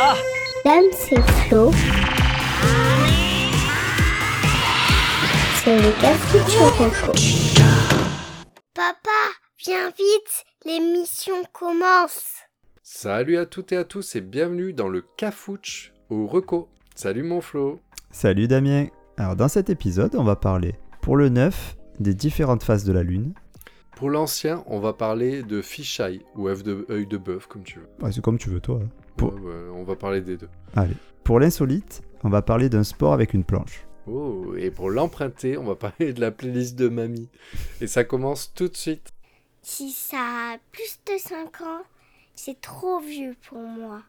Ah Dame, c'est Flo. C'est le café Papa, viens vite, l'émission commence. Salut à toutes et à tous et bienvenue dans le Cafouche au Reco. Salut mon Flo. Salut Damien. Alors dans cet épisode, on va parler pour le 9 des différentes phases de la Lune. Pour l'ancien, on va parler de fisheye ou œuf de, œil de bœuf comme tu veux. Ouais, c'est comme tu veux toi. hein. Pour- Ouais, ouais, on va parler des deux. Allez. Pour l'insolite, on va parler d'un sport avec une planche. Oh, et pour l'emprunter, on va parler de la playlist de mamie. Et ça commence tout de suite. Si ça a plus de 5 ans, c'est trop vieux pour moi.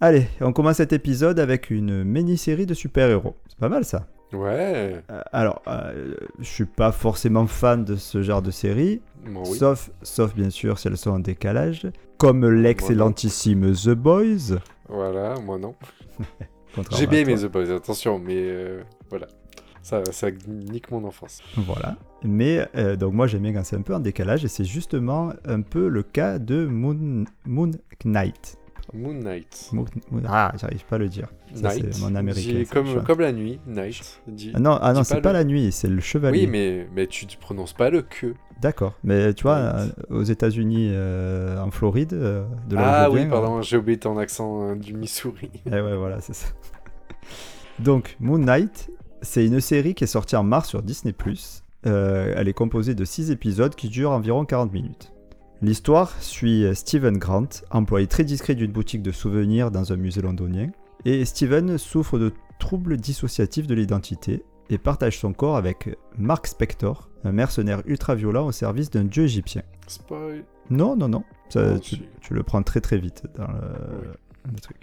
Allez, on commence cet épisode avec une mini-série de super-héros. C'est pas mal ça. Ouais, Euh, alors, euh, je suis pas forcément fan de ce genre de série, oui. sauf, sauf bien sûr si elles sont en décalage, comme l'excellentissime The Boys. Voilà, moi non. J'ai bien aimé. The Boys, attention, mais euh, voilà. Ça, ça nique mon enfance. Voilà. Mais euh, donc moi j'aime bien quand c'est un peu en décalage et c'est justement un peu le cas de Moon, Moon Knight. Moon Knight. Moon- ah, j'arrive pas à le dire. Ça, c'est mon américain, ça, comme, la nuit, Night. Dis. Ah non, ah non c'est pas pas le- la nuit, c'est le chevalier. Oui, mais, mais tu ne prononces pas le que. D'accord. Mais tu vois, euh, aux États-Unis, euh, en Floride, euh, de là Ah oui, pardon, j'ai oublié ton accent euh, du Missouri. Eh ouais, voilà, c'est ça. Donc, Moon Knight, c'est une série qui est sortie en mars sur Disney+. Euh, elle est composée de 6 épisodes qui durent environ 40 minutes. L'histoire suit Steven Grant, employé très discret d'une boutique de souvenirs dans un musée londonien. Et Steven souffre de troubles dissociatifs de l'identité et partage son corps avec Mark Spector, un mercenaire ultra-violent au service d'un dieu égyptien. Spoil. Non, non, non, ça, tu, le prends très très vite dans le, Oui. le truc.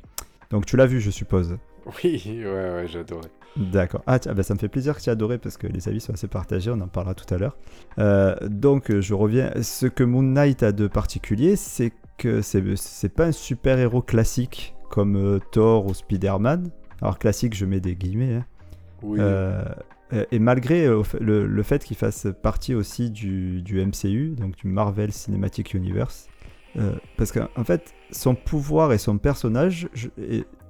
Donc tu l'as vu, je suppose. Oui, ouais, ouais, j'adorais. D'accord. Ah, tiens, bah, ça me fait plaisir que tu aies adoré parce que les avis sont assez partagés, on en parlera tout à l'heure. Euh, donc, euh, je reviens. Ce que Moon Knight a de particulier, c'est que c'est c'est pas un super-héros classique comme euh, Thor ou Spider-Man. Alors, classique, je mets des guillemets. hein. Oui. Euh, et malgré le, le fait qu'il fasse partie aussi du, du MCU, donc du Marvel Cinematic Universe, parce qu'en en fait, son pouvoir et son personnage je-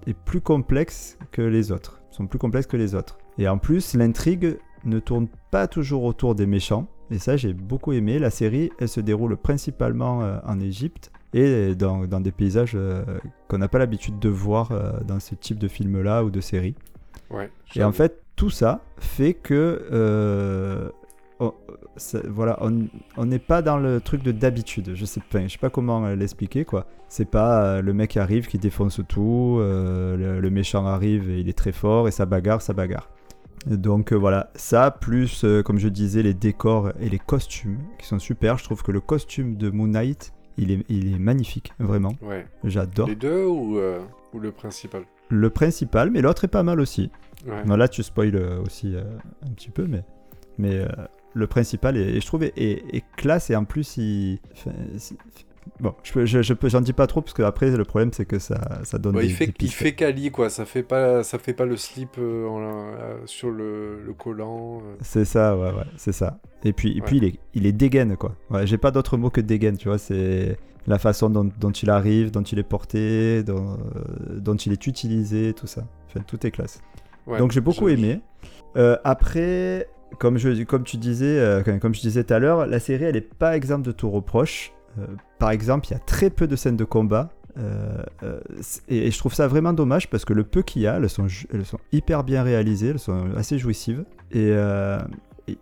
est plus complexe que les autres, sont plus complexes que les autres. Et en plus, l'intrigue ne tourne pas toujours autour des méchants, et ça j'ai beaucoup aimé. La série, elle se déroule principalement euh, en Égypte et dans, dans des paysages euh, qu'on n'a pas l'habitude de voir euh, dans ce type de film-là ou de série. ouais. Et en fait, tout ça fait que on- ça- voilà, on n'est pas dans le truc de d'habitude. Je sais pas, je sais pas comment euh, l'expliquer quoi. C'est pas euh, le mec arrive qui défonce tout, euh, le, le méchant arrive et il est très fort et ça bagarre, ça bagarre. Donc euh, voilà, ça plus comme je disais les décors et les costumes qui sont super. Je trouve que le costume de Moon Knight, il est, il est magnifique, vraiment. Ouais. J'adore. Les deux ou, ou le principal? Le principal, mais l'autre est pas mal aussi. Ouais. Non, là, tu spoil aussi un petit peu, mais, mais euh, le principal, est, et je trouve, est, est- est classe et en plus, il. enfin, Bon, je, je, je peux, j'en dis pas trop parce que après le problème c'est que ça, ça donne Ouais, des, il, fait, des il fait Kali, quoi. Ça fait pas, ça fait pas le slip euh, en- euh, sur le, le collant. euh. C'est ça, ouais, ouais, c'est ça. Et puis, et puis il, est, il est dégaine, quoi. Ouais, j'ai pas d'autre mot que dégaine, tu vois. C'est la façon dont, dont il arrive, dont il est porté, dont, dont il est utilisé, tout ça. Enfin, tout est classe. Ouais, Donc j'ai beaucoup aimé. Après, comme, je, tu disais, euh, comme je disais tout à l'heure, la série elle est pas exempte de tout reproche. Euh, par exemple, il y a très peu de scènes de combat. euh, et, je trouve ça vraiment dommage parce que le peu qu'il y a, elles sont, hyper bien réalisées, elles sont assez jouissives. Et,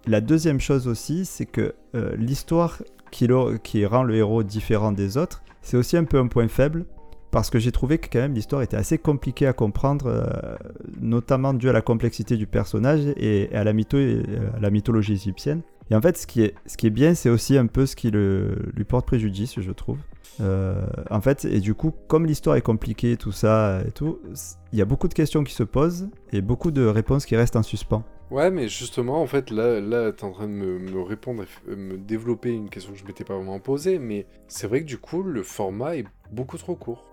la deuxième chose aussi, c'est que l'histoire qui rend le héros différent des autres, c'est aussi un peu un point faible parce que j'ai trouvé que quand même l'histoire était assez compliquée à comprendre, euh, notamment dû à la complexité du personnage et à la, mytho- euh, à la mythologie égyptienne. Et en fait, ce qui est, ce qui est bien, c'est aussi un peu ce qui lui porte préjudice, je trouve. Euh, en fait, et du coup, comme l'histoire est compliquée, tout ça et tout, il y a beaucoup de questions qui se posent et beaucoup de réponses qui restent en suspens. Ouais, mais justement, en fait, là, là t'es en train de me, répondre, et me développer une question que je m'étais pas vraiment posée, mais c'est vrai que du coup, le format est beaucoup trop court.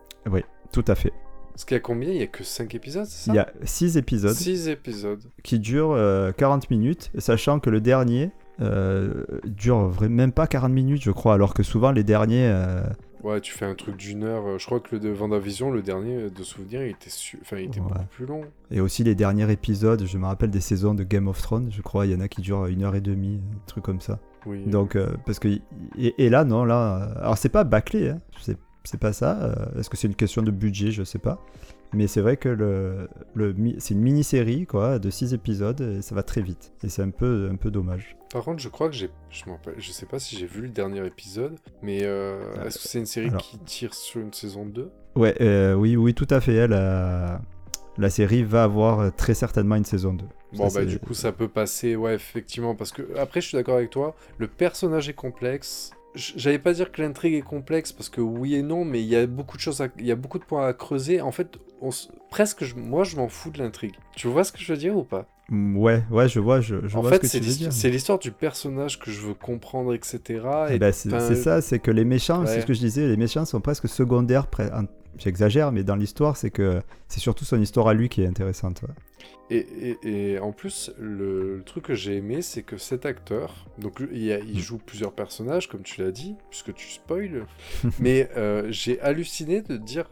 Tout à fait. Parce qu'il y a combien? Il y a que 5 épisodes, c'est ça? Il y a 6 épisodes 6 épisodes. qui durent euh, 40 minutes, sachant que le dernier euh, dure même pas 40 minutes, je crois, alors que souvent les derniers, euh, Ouais, tu fais un truc d'une heure. euh, Je crois que le de Vendavision, le dernier euh, de souvenir, il était, su- enfin, il était Ouais. beaucoup plus long. Et aussi les derniers épisodes, je me rappelle des saisons de Game of Thrones, je crois, il y en a qui durent une heure et demie, un truc comme ça. Oui. Donc, parce que. Et, et là, non, là. Alors, c'est pas bâclé, hein, c'est c'est pas ça. euh, Est-ce que c'est une question de budget Je sais pas. Mais c'est vrai que le, le, c'est une mini-série, quoi, de 6 épisodes, et ça va très vite. Et c'est un peu, un peu dommage. Par contre, je crois que j'ai, je je sais pas si j'ai vu le dernier épisode, mais euh, Euh, est-ce que c'est une série alors. qui tire sur une saison 2 Ouais, euh, oui, oui, tout à fait. elle, La, la série va avoir très certainement une saison 2. Bon, Ça, bah, du coup, ça peut passer, ouais, effectivement, parce que après, je suis d'accord avec toi, le personnage est complexe. J'allais pas dire que l'intrigue est complexe parce que oui et non, mais il y a beaucoup de choses, il y a beaucoup de points à creuser. En fait, on presque, je- moi, je m'en fous de l'intrigue. Tu vois ce que je veux dire ou pas? Mm, Ouais, ouais, je vois, je, je En vois fait, ce que c'est tu veux l'histo- dire. c'est l'histoire du personnage que je veux comprendre, etc. Et ben, c'est ça, c'est que les méchants, c'est ce que je disais, les méchants sont presque secondaires. en- J'exagère, mais dans l'histoire, c'est que c'est surtout son histoire à lui qui est intéressante. ouais. Et, et- et en plus, le, le truc que j'ai aimé, c'est que cet acteur, donc il, a- il Mm. joue plusieurs personnages, comme tu l'as dit, puisque tu spoil, mais euh, j'ai halluciné de dire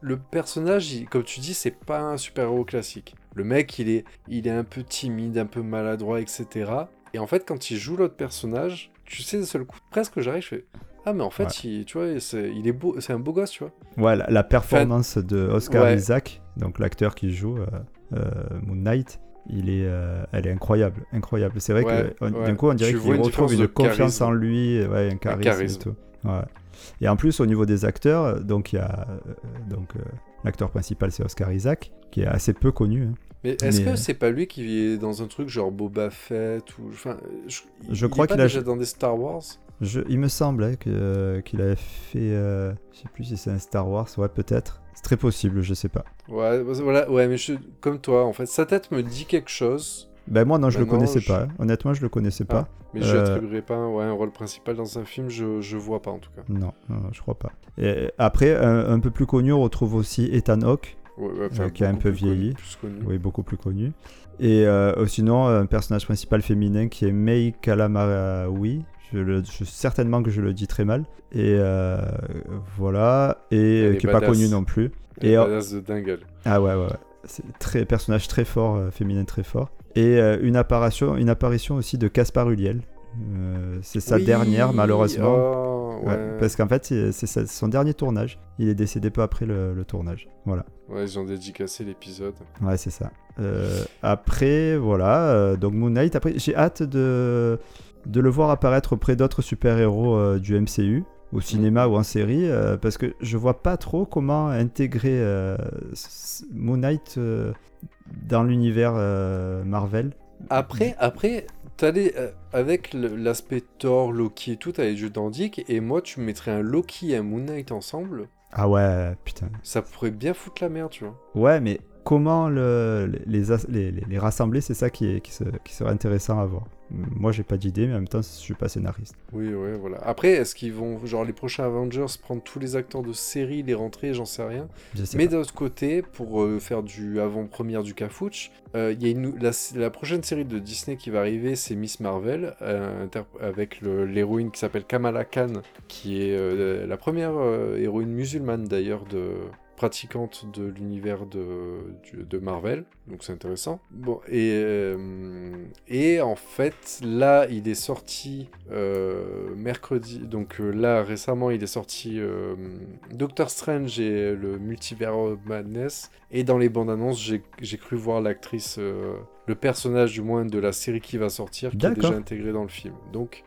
le personnage, il- comme tu dis, c'est pas un super-héros classique. Le mec, il est, il est un peu timide, un peu maladroit, etc. Et en fait, quand il joue l'autre personnage, tu sais, d'un seul coup, presque j'arrive, je fais ah mais en fait, Ouais. il, tu vois, c'est, il est beau, c'est un beau gosse, tu vois. Ouais, la, la performance de Oscar ouais. Isaac, donc l'acteur qui joue euh, euh, Moon Knight, il est, euh, elle est incroyable, incroyable. C'est vrai Ouais, que d'un coup, on dirait Tu qu'il une retrouve une confiance en lui, ouais, un charisme, charisme. et tout. Et en plus, au niveau des acteurs, donc il y a donc l'acteur principal, c'est Oscar Isaac, qui est assez peu connu. hein. Mais est-ce Mais, que c'est pas lui qui est dans un truc genre Boba Fett ou enfin je, Je il crois est pas qu'il a- déjà dans des Star Wars? Je, il me semble hein, que, euh, qu'il avait fait, euh, je sais plus si c'est un Star Wars, ouais peut-être. C'est très possible, je sais pas. Ouais, bah, voilà, ouais, mais je, comme toi en fait, sa tête me dit quelque chose, Ben moi non, je le Maintenant, connaissais je- pas. hein. Honnêtement, je le connaissais pas. mais je Euh, lui attribuerai pas un, ouais, un rôle principal dans un film, je, je vois pas en tout cas. Non, non, non, je crois pas. Et après, un, un peu plus connu, on retrouve aussi Ethan Hawke, Ouais, ouais, enfin, Euh, qui a un peu connu- vieilli. plus oui, beaucoup plus connu. Et euh, sinon, un personnage principal féminin qui est Mei Calamarawi. Je le, je- certainement que je le dis très mal. Et euh, voilà. Et euh, qui est pas connu non plus. Et Et, euh, badass de dingue. Ah ouais, ouais, ouais. C'est très personnage très fort, euh, féminin très fort. Et euh, une apparition, une apparition aussi de Caspar Ulliel. Euh, c'est sa Oui, dernière, malheureusement. oh, ouais. Ouais, parce qu'en fait, c'est son dernier tournage. Il est décédé peu après le, le tournage. Voilà. Ouais, ils ont dédicacé l'épisode. Ouais, c'est ça. Euh, après, voilà. euh, donc Moon Knight. Après, j'ai hâte de, de le voir apparaître auprès d'autres super-héros euh, du MCU, au cinéma ou en série, euh, parce que je vois pas trop comment intégrer euh, Moon Knight euh, dans l'univers Marvel. Après, après, t'allais avec l'aspect Thor, Loki et tout, t'allais du dandique, et moi tu mettrais un Loki et un Moon Knight ensemble, Ah ouais, putain. ça pourrait bien foutre la merde, tu vois. Ouais, mais comment le, les, as- les, les- les rassembler, c'est ça qui, est, qui, se- qui serait intéressant à voir. Moi, j'ai pas d'idée, mais en même temps, je suis pas scénariste. Oui, ouais, voilà. Après, est-ce qu'ils vont, genre les prochains Avengers, prendre tous les acteurs de série, les rentrer, j'en sais rien. Je sais Mais d'un autre côté, pour euh, faire du avant-première du Cafouche, euh, y a une, la, la prochaine série de Disney qui va arriver, c'est Miss Marvel, euh, avec l'héroïne qui s'appelle Kamala Khan, qui est euh, la première héroïne musulmane d'ailleurs de pratiquante de l'univers de, Marvel, donc c'est intéressant. Bon, et, euh, et en fait, là, il est sorti euh, mercredi, donc euh, là, récemment, il est sorti euh, Doctor Strange et le Multiverse of Madness, et dans les bandes annonces, j'ai cru voir l'actrice, le personnage du moins de la série qui va sortir, qui est déjà intégré dans le film. Donc...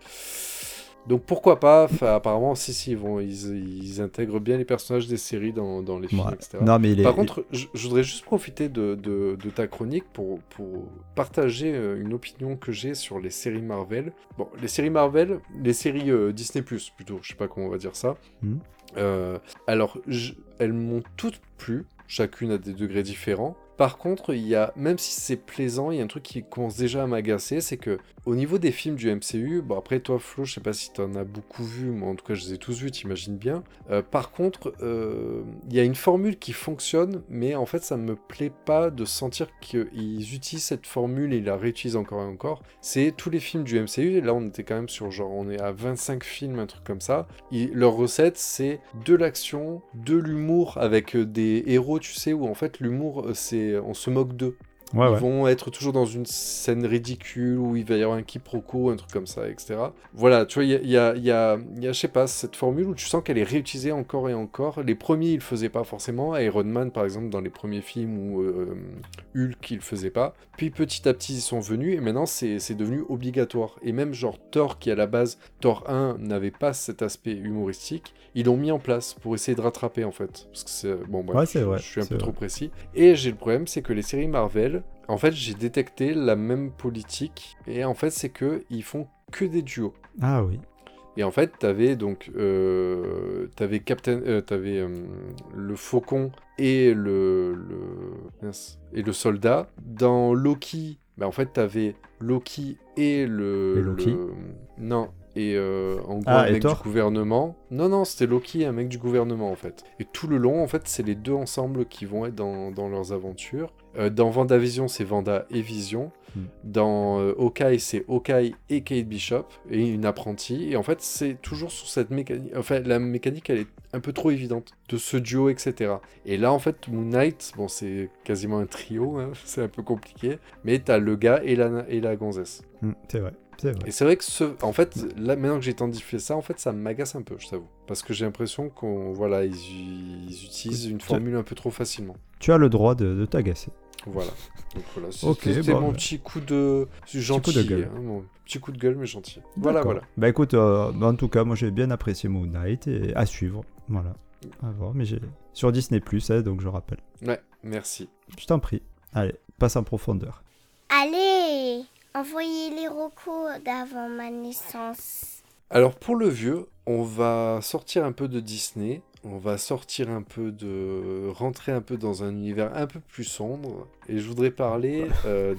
Donc pourquoi pas? Apparemment, si, si, ils, vont, ils, ils intègrent bien les personnages des séries dans, dans les films, Ouais. etc. Non, mais. Par contre, je, je voudrais juste profiter de, de- de ta chronique pour, pour partager euh, une opinion que j'ai sur les séries Marvel. Bon, les séries Marvel, les séries euh, Disney+, plutôt, je sais pas comment on va dire ça. Mhm. Euh, alors, je- elles m'ont toutes plu, chacune à des degrés différents. Par contre, il y a, même si c'est plaisant, il y a un truc qui commence déjà à m'agacer, c'est que au niveau des films du MCU, bon après toi Flo, je sais pas si tu en as beaucoup vu, mais en tout cas je les ai tous vus, t'imagines bien. Euh, par contre, euh, il y a une formule qui fonctionne, mais en fait ça me plaît pas de sentir qu'ils utilisent cette formule et la réutilisent encore et encore. C'est tous les films du MCU, et là on était quand même sur genre, on est à 25 films, un truc comme ça. leur recette c'est de l'action, de l'humour avec des héros, tu sais, où en fait l'humour c'est on se moque d'eux ils vont être toujours dans une scène ridicule où il va y avoir un quiproquo, un truc comme ça, etc. Voilà, tu vois, il y a, y, a, je sais pas, cette formule où tu sens qu'elle est réutilisée encore et encore. Les premiers, ils le faisaient pas forcément. Iron Man, par exemple, dans les premiers films, ou euh, Hulk, il le faisait pas. Puis petit à petit, ils sont venus, et maintenant, c'est devenu obligatoire. Et même, genre, Thor, qui à la base, Thor 1, n'avait pas cet aspect humoristique, ils l'ont mis en place pour essayer de rattraper, en fait. Parce que c'est. Bon, bref, je, je, suis un peu trop précis. Et j'ai le problème, c'est que les séries Marvel, en fait, j'ai détecté la même politique. Et en fait, c'est que ils font que des duos. Ah oui. Et en fait, t'avais donc, euh, t'avais Captain, euh, t'avais euh, le Faucon et le, le et le soldat. Dans Loki, bah en fait, t'avais Loki et le, et Loki. non, et en gros ah, un mec du gouvernement. Non, non, c'était Loki, un mec du gouvernement en fait. Et tout le long, en fait, c'est les deux ensemble qui vont être dans, dans leurs aventures. Euh, dans Vendavision, c'est Vanda et Vision. Hmm. Dans euh, Hawkeye, c'est Hawkeye et Kate Bishop et une apprentie. Et en fait, c'est toujours sur cette mécanique. Enfin, la mécanique, elle est un peu trop évidente de ce duo, etc. Et là, en fait, Moon Knight, bon, c'est quasiment un trio, hein, c'est un peu compliqué. Mais t'as le gars et la, et la gonzesse. Hmm, c'est vrai. Et c'est vrai que ce, en fait, là maintenant que j'ai identifié ça, en fait, ça m'agace un peu, je t'avoue, parce que j'ai l'impression qu'on, voilà, ils, utilisent une formule un peu trop facilement. Tu as le droit de, t'agacer. Voilà. Donc voilà, c'était mon petit coup de gentil, petit coup de gueule. Hein, mon petit coup de gueule mais gentil. Voilà, voilà. Bah écoute, euh, en tout cas, moi j'ai bien apprécié Moon Knight et à suivre. Voilà. À voir, mais j'ai sur Disney Plus, hein, donc je rappelle. Ouais, merci. Je t'en prie. Allez, passe en profondeur. Allez Envoyez les recos d'avant ma naissance. Alors pour le vieux, on va sortir un peu de Disney, on va sortir un peu de... rentrer un peu dans un univers un peu plus sombre, et je voudrais parler euh,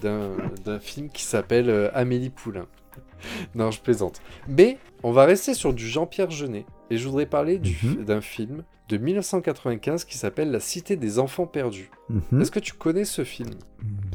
d'un film qui s'appelle euh, Amélie Poulain. non, je plaisante. Mais on va rester sur du Jean-Pierre Jeunet, et je voudrais parler mhm. d'un film de 1995 qui s'appelle La Cité des Enfants Perdus. Mhm. Est-ce que tu connais ce film?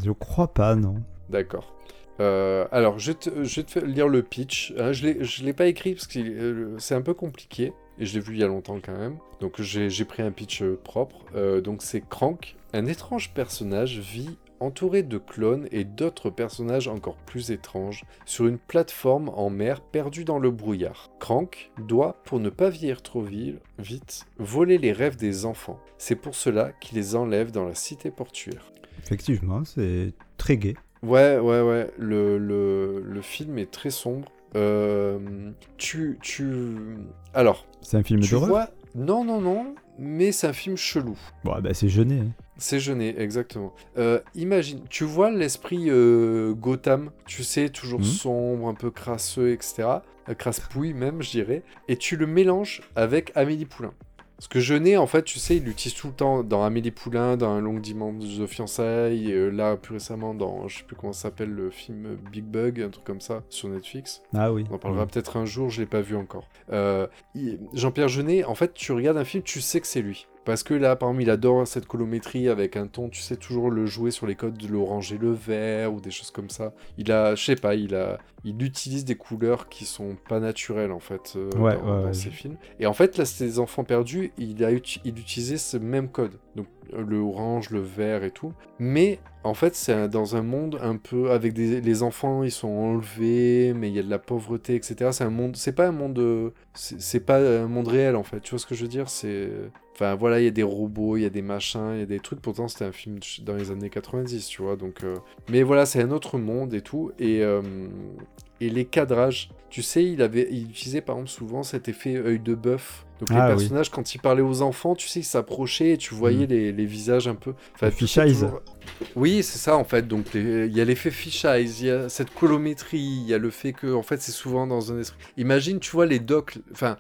Je crois pas, non. D'accord. Euh, alors, je, vais te lire le pitch. Hein, je ne l'ai pas écrit parce que c'est un peu compliqué. Et je l'ai vu il y a longtemps quand même. Donc j'ai pris un pitch euh, propre. donc c'est Crank. Un étrange personnage vit entouré de clones et d'autres personnages encore plus étranges sur une plateforme en mer perdue dans le brouillard. Crank doit, pour ne pas vieillir trop vite, voler les rêves des enfants. C'est pour cela qu'il les enlève dans la cité portuaire. Effectivement, c'est très gai. Ouais, ouais, ouais. Le, le, le film est très sombre. Euh, tu, tu. Alors. C'est un film d'horreur vois... Non, non, non. Mais c'est un film chelou. Bon, bah c'est jeuné. Hein. C'est jeuné, exactement. Euh, imagine, tu vois l'esprit euh, Gotham, tu sais, toujours mhm. sombre, un peu crasseux, etc. crasse-pouille même, je dirais. Et tu le mélanges avec Amélie Poulain. Parce que Jeunet, en fait, tu sais, il l'utilise tout le temps dans Amélie Poulain, dans Un long dimanche de fiançailles, euh, là, plus récemment, dans, je sais plus comment ça s'appelle, le film Big Bug, un truc comme ça, sur Netflix. Ah oui. On en parlera peut-être un jour, je l'ai pas vu encore. Euh, Jean-Pierre Jeunet, en fait, tu regardes un film, tu sais que c'est lui. Parce que là, par exemple, il adore cette colométrie avec un ton, tu sais, toujours le jouer sur les codes de l'orange et le vert ou des choses comme ça. Il a, je sais pas, il a, il utilise des couleurs qui sont pas naturelles en fait euh, dans, ses films. Et en fait, là, c'est enfants perdus, il a il utilisait ce même code. Donc le orange, le vert et tout. Mais en fait, c'est dans un monde un peu avec les enfants, ils sont enlevés, mais il y a de la pauvreté, etc. C'est un monde, c'est pas un monde, c'est pas un monde réel en fait. Tu vois ce que je veux dire? C'est, enfin voilà, il y a des robots, il y a des machins, il y a des trucs. Pourtant, c'était un film dans les années 90, tu vois. Donc, euh, mais voilà, c'est un autre monde et tout. Et euh, et les cadrages. Tu sais, il avait, il utilisait par exemple souvent cet effet œil de bœuf Donc Ah, les oui. personnages, quand ils parlaient aux enfants, tu sais, ils s'approchaient et tu voyais Mm. les, les visages un peu. Enfin, fish eyes. toujours- Oui, c'est ça en fait. Donc les- il y a l'effet fish eyes, il y a cette colométrie, il y a le fait que en fait c'est souvent dans un esprit. Imagine, tu vois les docks. Enfin,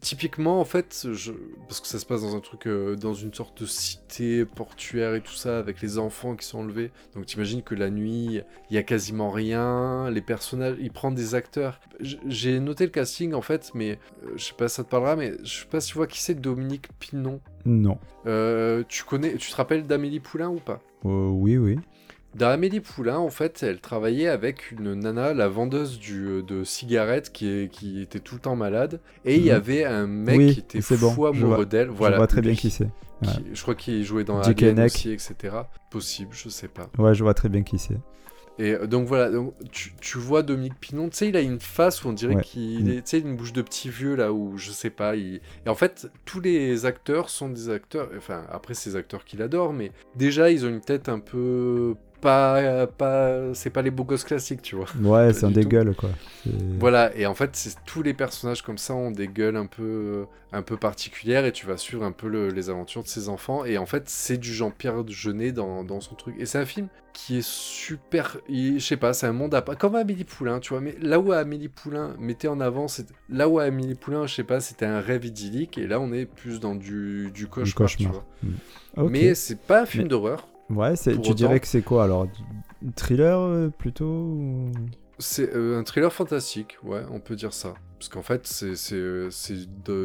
typiquement en fait, je... parce que ça se passe dans un truc, euh, dans une sorte de cité portuaire et tout ça, avec les enfants qui sont enlevés. Donc t'imagines que la nuit, il y a quasiment rien. Les personnages, ils prennent des acteurs. J'ai noté le casting en fait, mais euh, je sais pas si ça te parlera, mais je sais pas si tu vois qui c'est Dominique Pinon. Non. Euh, tu connais, tu te rappelles d'Amélie Poulain ou pas? Euh, oui, oui. Dans Amélie Poulain, en fait, elle travaillait avec une nana, la vendeuse du, euh, de cigarettes, qui, est- qui était tout le temps malade. Et il y Mhm. avait un mec Oui, qui était fou bon, je amoureux d'elle. Je vois très bien qui c'est. Ouais. Je crois qu'il jouait dans Alien aussi, etc. Possible, je sais pas. Ouais, je vois très bien qui c'est. Et euh, donc voilà, donc, tu, tu vois Dominique Pinon, tu sais, il a une face où on dirait Ouais. qu'il est, tu sais, une bouche de petit vieux là où je sais pas. il- Et en fait, tous les acteurs sont des acteurs, enfin après ces acteurs qu'il adore, mais déjà ils ont une tête un peu pas, pas, c'est pas les beaux gosses classiques, tu vois. Ouais, c'est un du dégueule, quoi. Voilà, et en fait, tous les personnages comme ça ont des gueules un peu, un peu particulières et tu vas suivre un peu le- les aventures de ces enfants. Et en fait, c'est du Jean-Pierre Jeunet dans, dans son truc. Et c'est un film qui est super. Je sais pas, c'est un monde à part. Comme Amélie Poulain, tu vois. Mais là où Amélie Poulain mettait en avant, là où Amélie Poulain, je sais pas, c'était un rêve idyllique. Et là, on est plus dans du, du cauchemar, tu cauchemar. vois. Ok. Mais c'est pas un film Mais- d'horreur. Ouais, tu autant- dirais que c'est quoi alors? Thriller euh, plutôt ou- C'est euh, un thriller fantastique, ouais, on peut dire ça. Parce qu'en fait, c'est euh,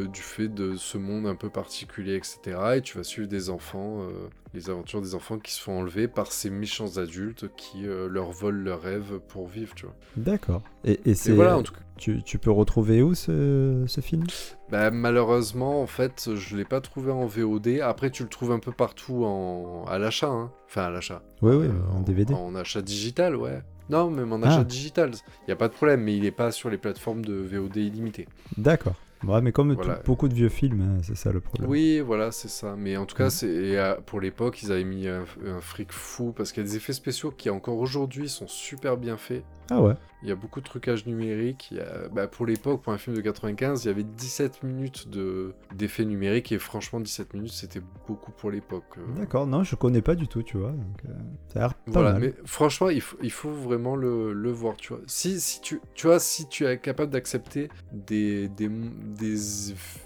du fait de ce monde un peu particulier, etc. Et tu vas suivre des enfants, euh, les aventures des enfants qui se font enlever par ces méchants adultes qui euh, leur volent leurs rêves pour vivre, tu vois. D'accord. Et, et Et c'est voilà, en tout cas. tu, tu peux retrouver où ce, ce film? Bah, malheureusement, en fait, je l'ai pas trouvé en VOD. Après, tu le trouves un peu partout en... à l'achat, hein. Enfin, à l'achat. Oui, oui, Euh, en DVD. En achat digital, ouais. Non, même en achat Ah. digital. Il n'y a pas de problème, mais il est pas sur les plateformes de VOD illimité. D'accord. Ouais, mais comme Voilà. tout- beaucoup de vieux films, hein, c'est ça le problème. Oui, voilà, c'est ça. Mais en tout cas, c'est et, euh, pour l'époque, ils avaient mis un, un fric fou parce qu'il y a des effets spéciaux qui encore aujourd'hui sont super bien faits. Ah ouais. Il y a beaucoup de trucage numérique. Il y a- bah, pour l'époque, pour un film de 95, il y avait 17 minutes de d'effets numériques et franchement, 17 minutes, c'était beaucoup pour l'époque. euh. D'accord. Non, je connais pas du tout, tu vois. Donc, euh, ça a l'air pas Voilà, mal. mais franchement, il faut, il faut vraiment le, le voir, tu vois. Si, si tu, tu vois, si tu es capable d'accepter des, des, des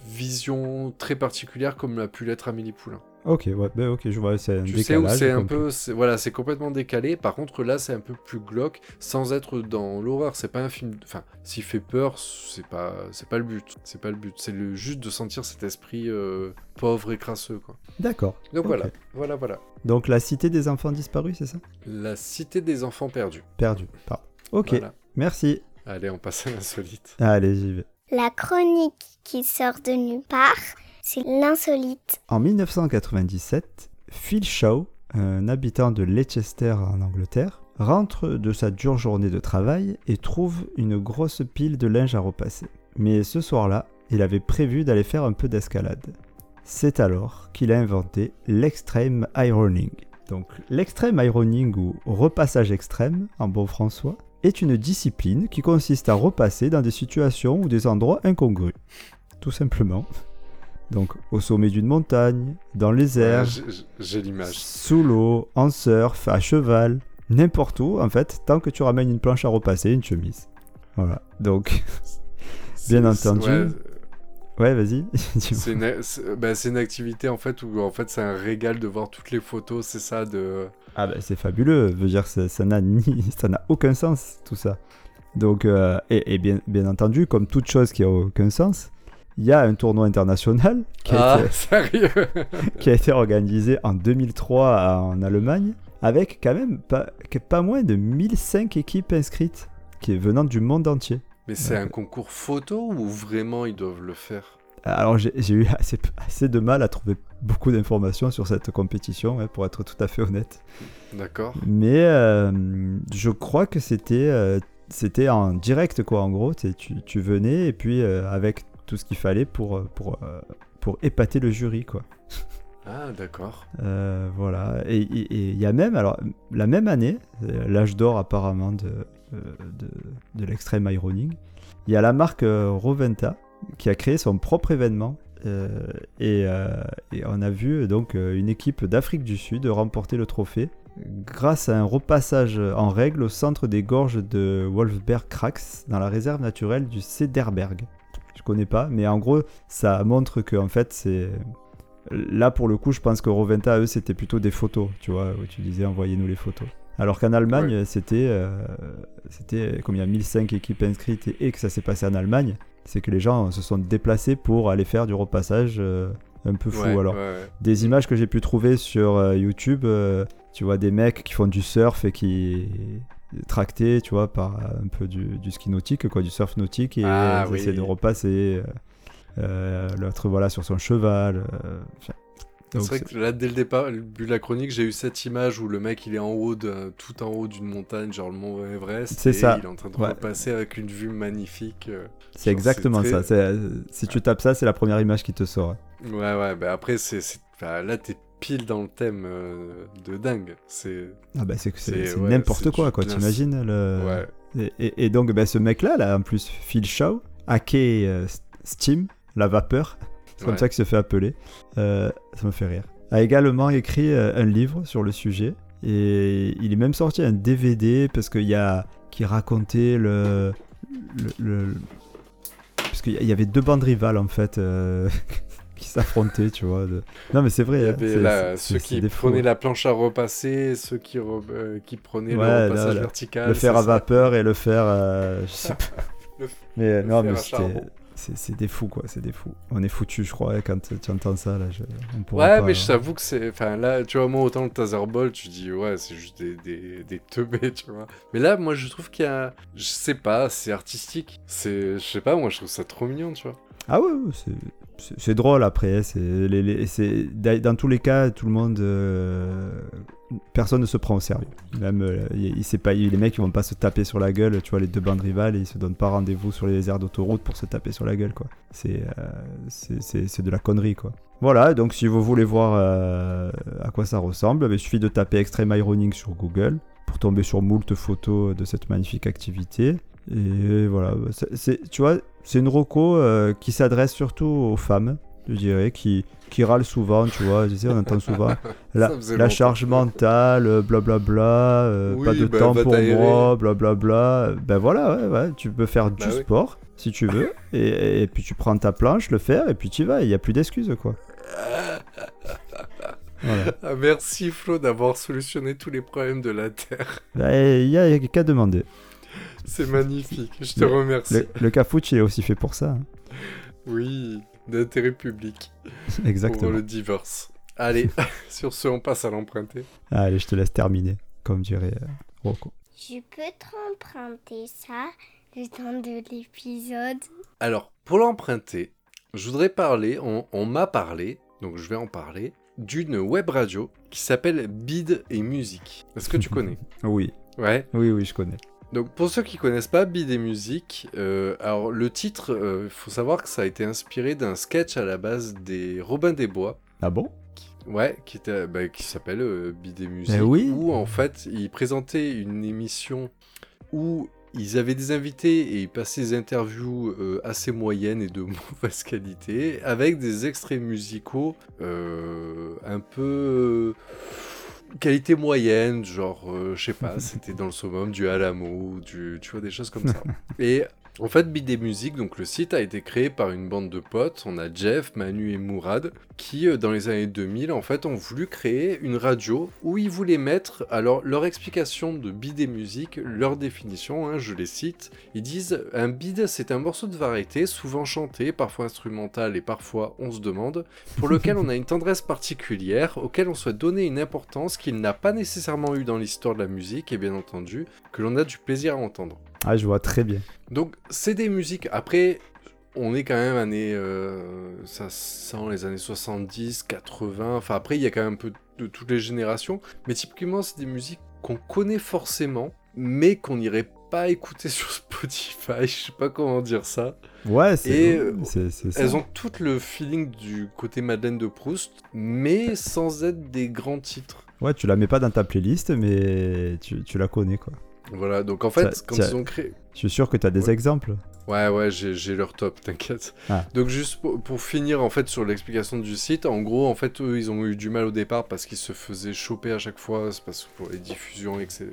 visions très particulières comme l'a pu l'être Amélie Poulain. Ok, ouais, bah, ok, je vois, c'est un Tu sais où décalage. c'est un peu, c'est- voilà, c'est complètement décalé. Par contre, là, c'est un peu plus glauque, sans être dans l'horreur. C'est pas un film, enfin, s'il fait peur, c'est pas, c'est pas le but. C'est pas le but. C'est le juste de sentir cet esprit euh, pauvre et crasseux, quoi. D'accord. Donc voilà, voilà, voilà. Donc la cité des enfants disparus, c'est ça? La cité des enfants perdus. Perdu. Pardon. Ok, Voilà. merci. Allez, on passe à l'insolite. Allez, j'y vais. La chronique qui sort de nulle part, c'est l'insolite. En 1997, Phil Shaw, un habitant de Leicester en Angleterre, rentre de sa dure journée de travail et trouve une grosse pile de linge à repasser. Mais ce soir-là, il avait prévu d'aller faire un peu d'escalade. C'est alors qu'il a inventé l'extreme ironing. Donc l'extreme ironing ou repassage extrême en bon françois est une discipline qui consiste à repasser dans des situations ou des endroits incongrus. Tout simplement. Donc au sommet d'une montagne, dans les airs, j'ai- l'image. sous l'eau, en surf, à cheval, n'importe où en fait, tant que tu ramènes une planche à repasser, une chemise. Voilà. Donc, Bien entendu. ouais, ouais, vas-y. dis-moi. c'est une, c'est- bah, c'est une activité en fait où en fait c'est un régal de voir toutes les photos, c'est ça de. Ah bah c'est fabuleux, je veux dire ça n'a ni ça n'a aucun sens tout ça. Donc euh, et, et bien, bien entendu comme toute chose qui a aucun sens, il y a un tournoi international qui a, Ah, été, sérieux? qui a été organisé en 2003 en Allemagne avec quand même pas, pas moins de 1005 équipes inscrites qui est venant du monde entier. Mais c'est un concours photo ou vraiment ils doivent le faire? Alors j'ai eu assez, assez de mal à trouver beaucoup d'informations sur cette compétition, hein, pour être tout à fait honnête. D'accord. Mais euh, je crois que c'était euh, c'était en direct quoi en gros. Tu, tu, venais et puis euh, avec tout ce qu'il fallait pour, pour, pour épater le jury quoi. Ah, d'accord. Voilà. Et il y a même, alors la même année, l'âge d'or apparemment de, de, de l'extrême ironing, il y a la marque euh, Roventa qui a créé son propre événement, euh, et, euh, on a vu donc euh, une équipe d'Afrique du Sud remporter le trophée grâce à un repassage en règle au centre des gorges de Wolfberg Krax dans la réserve naturelle du Cederberg. Je connais pas, mais en gros, ça montre que en fait, c'est là pour le coup, je pense que Roventa eux, c'était plutôt des photos, tu vois, où tu disais envoyez-nous les photos. Alors qu'en Allemagne, c'était euh, c'était comme il y a 1005 équipes inscrites et, et que ça s'est passé en Allemagne, c'est que les gens se sont déplacés pour aller faire du repassage euh, un peu fou. Ouais, Alors, ouais, des images que j'ai pu trouver sur euh, YouTube, tu vois des mecs qui font du surf et qui tractés, tu vois, par un peu du, du ski nautique, quoi, du surf nautique, et Ah, ils oui. essaient de repasser. L'autre, voilà, sur son cheval. enfin, C'est vrai que là, dès le départ, de la chronique, j'ai eu cette image où le mec il est en haut, de, tout en haut d'une montagne, genre le mont Everest. C'est ça. Il est en train de Ouais. repasser avec une vue magnifique. euh. c'est exactement ça. euh, Si tu tapes ça, c'est la première image qui te sort. Ouais, ouais, bah après, c'est, enfin, là, t'es pile dans le thème euh, de dingue. C'est. Ah bah c'est ouais, n'importe quoi, quoi. T'imagines le... Ouais. Et, et- et donc, ben, ce mec-là, là, en plus, Phil Shaw, hacké euh, Steam, la vapeur, c'est comme ça qu'il se fait appeler, euh, ça me fait rire, a également écrit euh, un livre sur le sujet. Et il est même sorti un DVD parce qu'il y a qui racontait le, le, le- parce qu'il y avait deux bandes rivales en fait euh, qui s'affrontaient, tu vois. de- Non mais c'est vrai. Il y hein, avait ceux qui fous, prenaient la planche à repasser, ceux qui, re- euh, qui prenaient Ouais, le là, vertical. le fer à vapeur et le fer, euh, je sais pas. Le- mais non, mais c'était. C'est, des fous quoi, c'est des fous. On est foutus, je crois, quand tu entends ça là. Je, on pourra Ouais, pas- mais je t'avoue que c'est. Enfin, là, tu vois, moi, autant le Tazerball, tu dis, ouais, c'est juste des, des, des teubés, tu vois. Mais là, moi, je trouve qu'il y a. Je sais pas, c'est artistique. C'est. Je sais pas, moi, je trouve ça trop mignon, tu vois. Ah ouais, c'est, drôle après. Les- c'est, dans tous les cas, tout le monde, euh, personne ne se prend au sérieux. Même, euh, il, il pas, les mecs, ils vont pas se taper sur la gueule. Tu vois, les deux bandes rivales, et ils se donnent pas rendez-vous sur les aires d'autoroute pour se taper sur la gueule, quoi. C'est, euh, de la connerie, quoi. Voilà, donc si vous voulez voir à quoi ça ressemble, ben, il suffit de taper Extreme Ironing sur Google pour tomber sur moult photos de cette magnifique activité. Et voilà, c'est, c'est- tu vois, c'est une roco euh, qui s'adresse surtout aux femmes, je dirais, qui, qui râlent souvent, tu vois. Tu sais, on entend souvent la, la charge mentale, blablabla, euh, Oui, pas de bah, temps pour moi, blablabla. Ben voilà, ouais, ouais, tu peux faire du Bah oui. sport si tu veux, et, et puis tu prends ta planche, le fer, et puis tu y vas, il n'y a plus d'excuses, quoi. Voilà. Ah, merci, Flo, d'avoir solutionné tous les problèmes de la Terre. Ben, Il y a, il y a qu'à demander. C'est magnifique. Je te Le- remercie. Le, le cafouche, il est aussi fait pour ça. hein. Oui, d'intérêt public. Pour Exactement. le divorce. Allez, sur ce, on passe à l'emprunter. Allez, je te laisse terminer, comme dirait euh, Rocco. Je peux te emprunter ça le temps de l'épisode? Alors, pour l'emprunter, je voudrais parler, on, on m'a parlé, donc je vais en parler, d'une web radio qui s'appelle Bid et Musique. Est-ce que tu connais? Oui, Ouais. oui, oui, je connais. Donc pour ceux qui connaissent pas Bid et Musique, euh, alors le titre, il faut savoir que ça a été inspiré d'un sketch à la base des Robin des Bois. Ah bon? Ouais, qui, était, bah, qui s'appelle euh, Bid et Musique. Eh oui. Où en fait, ils présentaient une émission où ils avaient des invités et ils passaient des interviews euh, assez moyennes et de mauvaise qualité, avec des extraits musicaux euh, un peu euh, qualité moyenne, genre, euh, je sais pas, c'était dans le summum du Alamo, du, tu vois, des choses comme ça. Et en fait, des musiques, donc le site a été créé par une bande de potes. On a Jeff, Manu et Mourad qui, euh, dans les années 2000, en fait, ont voulu créer une radio où ils voulaient mettre alors leur explication de des musiques, leur définition. hein, je les cite. Ils disent un bid, c'est un morceau de variété, souvent chanté, parfois instrumental et parfois on se demande, pour lequel on a une tendresse particulière, auquel on souhaite donner une importance qu'il n'a pas nécessairement eu dans l'histoire de la musique et bien entendu que l'on a du plaisir à entendre. Ah, je vois très bien. Donc, c'est des musiques. Après, on est quand même années. euh, ça sent les années 70, 80. Enfin, après, il y a quand même un peu de toutes les générations. Mais typiquement, c'est des musiques qu'on connaît forcément, mais qu'on n'irait pas écouter sur Spotify. Je sais pas comment dire ça. Ouais, c'est euh, c'est- c'est ça. Elles ont toutes le feeling du côté Madeleine de Proust, mais sans être des grands titres. Ouais, tu la mets pas dans ta playlist, mais tu, tu la connais, quoi. Voilà, donc en fait, Ça- quand ils ont créé. Je suis sûr que tu as des Ouais. exemples. Ouais, ouais, j'ai leur top, t'inquiète. Ah. Donc juste pour, pour finir en fait sur l'explication du site, en gros en fait eux ils ont eu du mal au départ parce qu'ils se faisaient choper à chaque fois, c'est parce que pour les diffusions etc.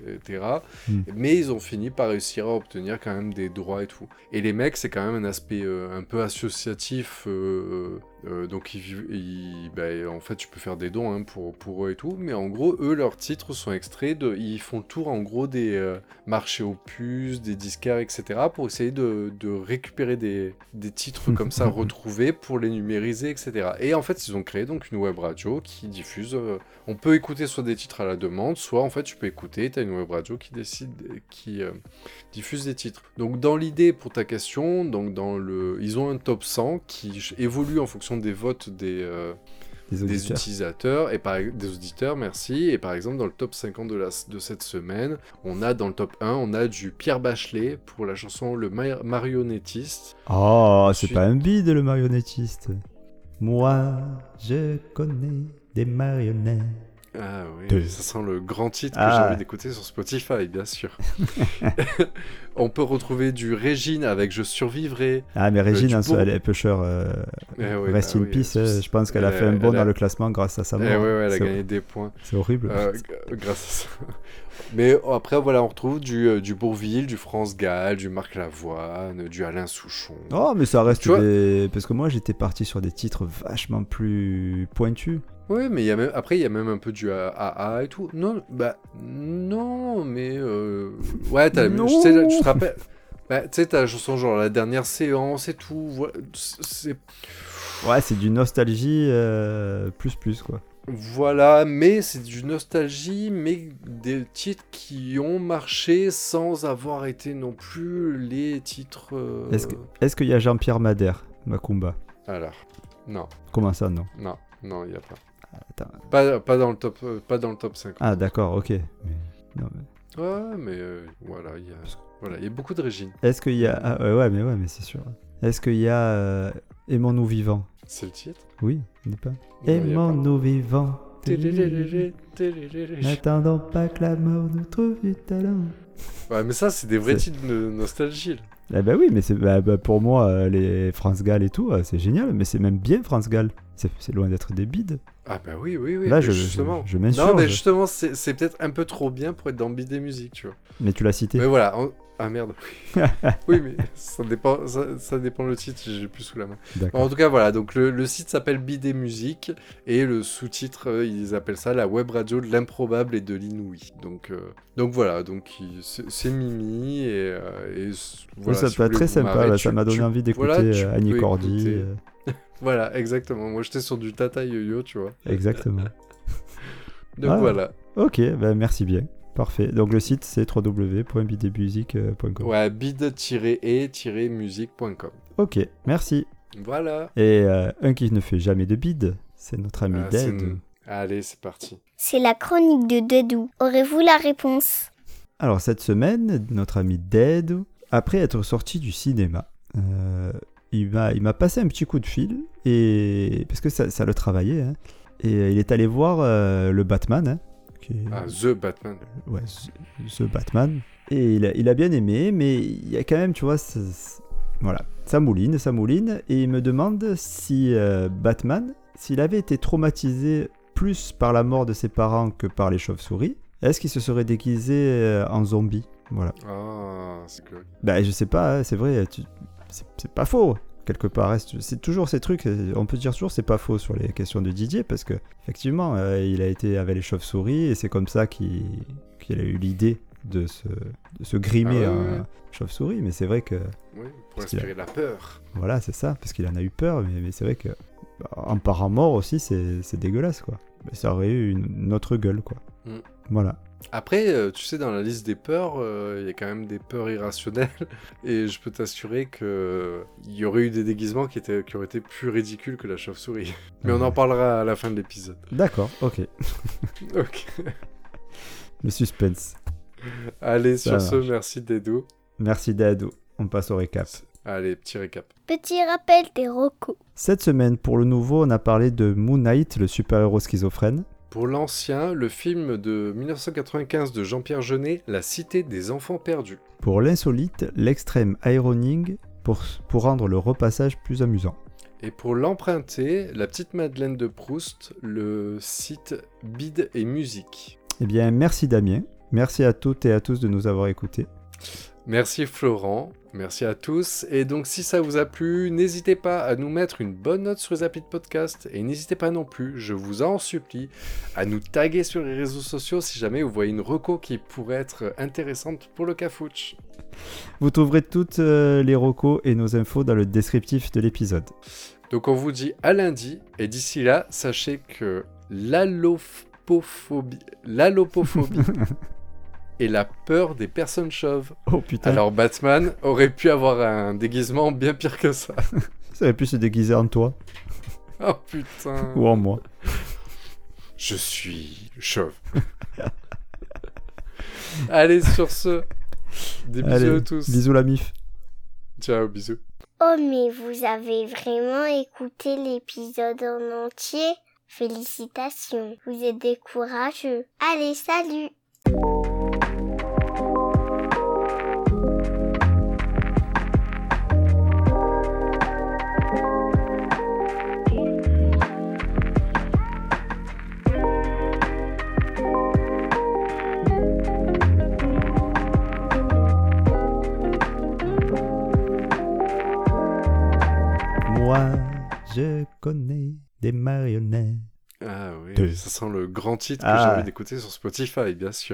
Hmm. Mais ils ont fini par réussir à obtenir quand même des droits et tout. Et les mecs c'est quand même un aspect euh, un peu associatif, euh, euh, donc ils, vivent- ils- bah, en fait tu peux faire des dons hein, pour, pour eux et tout. Mais en gros eux leurs titres sont extraits de, ils font le tour en gros des euh, marchés aux puces, des disquaires etc. pour essayer de, de récupérer des, des titres comme ça retrouvés pour les numériser, etc. Et en fait, ils ont créé donc une web radio qui diffuse. euh, on peut écouter soit des titres à la demande, soit en fait, tu peux écouter. Tu as une web radio qui décide, qui euh, diffuse des titres. Donc, dans l'idée pour ta question, donc dans le, ils ont un top 100 qui évolue en fonction des votes des, euh, Des des auditeurs. utilisateurs et par des auditeurs, merci. Et par exemple, dans le top 50 de, la, de cette semaine, on a dans le top 1, on a du Pierre Bachelet pour la chanson Le Ma- marionnettiste. Oh, c'est pas un bide le marionnettiste. Moi, je connais des marionnettes. Ah oui, ça sent le grand titre que Ah. j'ai envie d'écouter sur Spotify, bien sûr. on peut retrouver du Régine avec Je survivrai. Ah, mais Régine, beau- soi, elle est pusher. euh, Eh oui, rest bah in oui, peace. euh, je pense qu'elle a fait un bond a- dans le classement grâce à sa Eh mort. ouais, ouais, elle a gagné des points. C'est horrible. Euh, grâce à ça. Mais oh, après, voilà, on retrouve du, euh, du Bourville, du France Gall, du Marc Lavoine, du Alain Souchon. Oh, mais ça reste Tu vois- des... Parce que moi, j'étais parti sur des titres vachement plus pointus. Oui, mais il y a même, après, il y a même un peu du AA et tout. Non, bah, non, mais. euh, Ouais, t'as. Non. Tu sais, là, tu te rappelles. Bah, tu sais, t'as la chanson genre la dernière séance et tout. voilà, C'est. Ouais, c'est du nostalgie euh, plus plus, quoi. Voilà, mais c'est du nostalgie, mais des titres qui ont marché sans avoir été non plus les titres. euh, Est-ce que- Est-ce qu'il y a Jean-Pierre Madère, Macumba Alors, non, Comment ça, non? Non, non, il n'y a pas. Pas, pas, dans le top, euh, pas dans le top 5. Ah, d'accord, ok. Mais- non, mais- Ouais, mais euh, voilà, il y a, voilà, il y a beaucoup de Régine. Est-ce qu'il y a. Ah, ouais, mais ouais, mais c'est sûr. Est-ce qu'il y a euh, Aimons-nous vivants? C'est le titre? Oui, n'est pas. Aimons-nous vivants. N'attendons pas que la mort nous trouve du talent. Ouais, mais ça, c'est des vrais titres de nostalgie. là. Eh ben oui, mais c'est bah, bah, pour moi, euh, les France Gall et tout, euh, c'est génial, mais c'est même bien France Gall. C'est loin d'être des bides. Ah bah oui, oui, oui. Là, je, justement. je non, mais justement, c'est c'est peut-être un peu trop bien pour être dans Bid des musiques, tu vois. Mais tu l'as cité. Mais voilà. on- Ah merde. oui, mais ça dépend, ça, ça dépend le titre, j'ai plus sous la main. En tout cas, voilà. Donc le, le site s'appelle Bidet Musique et le sous-titre, euh, ils appellent ça la web radio de l'improbable et de l'inouï. Donc, euh, donc voilà. Donc c'est Mimi et, euh, et ça peut être très sympa, ça m'a donné tu- envie d'écouter voilà, Annie Cordy. euh, Voilà, exactement. Moi, j'étais sur du Tata Yo-Yo, tu vois. exactement. Donc Ah. voilà. ok, ben merci bien. Parfait. Donc le site c'est www.bidmusique.com. Ouais, bid-et-musique.com. Ok, merci. Voilà. Et euh, un qui ne fait jamais de bide, c'est notre ami Ah, Dead. une- Allez, c'est parti. C'est la chronique de Dedou. Aurez-vous la réponse? Alors cette semaine, notre ami Dead, après être sorti du cinéma, euh, il m'a passé un petit coup de fil et parce que ça, ça le travaillait. hein. et il est allé voir euh, le Batman. hein, qui est- Ah, The Batman. ouais, ce Batman. Et il a, il a bien aimé, mais il y a quand même, tu vois, ce- voilà, ça mouline, ça mouline. Et il me demande si euh, Batman, s'il avait été traumatisé plus par la mort de ses parents que par les chauves-souris, est-ce qu'il se serait déguisé euh, en zombie? Voilà. Ah, c'est que... Bah, je sais pas, hein, c'est vrai, tu- c'est pas faux. Quelque part, c'est toujours ces trucs, euh, on peut dire toujours c'est pas faux sur les questions de Didier, parce que effectivement, euh, il a été avec les chauves-souris, et c'est comme ça qu'il qu'il a eu l'idée de se, de se grimer Ah ouais, en ouais. chauve-souris, mais c'est vrai que, Oui, pour qu'il a- inspirer la peur. voilà, c'est ça, parce qu'il en a eu peur, mais, mais c'est vrai que bah, en parent mort aussi, c'est c'est dégueulasse, quoi. Mais ça aurait eu une, une autre gueule, quoi. Mm. Voilà. Après, euh, tu sais, dans la liste des peurs, euh, il y a quand même des peurs irrationnelles. Et je peux t'assurer que il y aurait eu des déguisements qui, étaient, qui auraient été plus ridicules que la chauve-souris. Mais on en parlera à la fin de l'épisode. D'accord, ok. Ok. Le suspense. Allez, Ça sur ce, merci Dedo. Merci Dado. On passe au récap. Allez, petit récap. Petit rappel des rocos. Cette semaine, pour le nouveau, on a parlé de Moon Knight, le super-héros schizophrène. Pour l'ancien, le film de 1995 de Jean-Pierre Jeunet, La Cité des Enfants Perdus. Pour l'insolite, l'extrême ironing, pour, pour rendre le repassage plus amusant. Et pour l'emprunter, la petite Madeleine de Proust, le site Bide et Musique. Eh bien, merci Damien. Merci à toutes et à tous de nous avoir écoutés. Merci Florent, merci à tous. Et donc si ça vous a plu, n'hésitez pas à nous mettre une bonne note sur les applis de podcast. Et n'hésitez pas non plus, je vous en supplie, à nous taguer sur les réseaux sociaux si jamais vous voyez une reco qui pourrait être intéressante pour le cafouche. Vous trouverez toutes euh, les recos et nos infos dans le descriptif de l'épisode. Donc on vous dit à lundi. Et d'ici là, sachez que l'allopophobie... L'allopophobie... et la peur des personnes chauves. Oh putain. Alors Batman aurait pu avoir un déguisement bien pire que ça. Ça aurait pu se déguiser en toi Oh putain. ou en moi. Je suis chauve. Allez, sur ce, des bisous Allez, à tous. Bisous la mif. Ciao, bisous. Oh, mais vous avez vraiment écouté l'épisode en entier? Félicitations, vous êtes des courageux. Allez, salut je connais des marionnettes. Ah oui, ça sent le grand titre que Ah. j'ai envie d'écouter sur Spotify, bien sûr.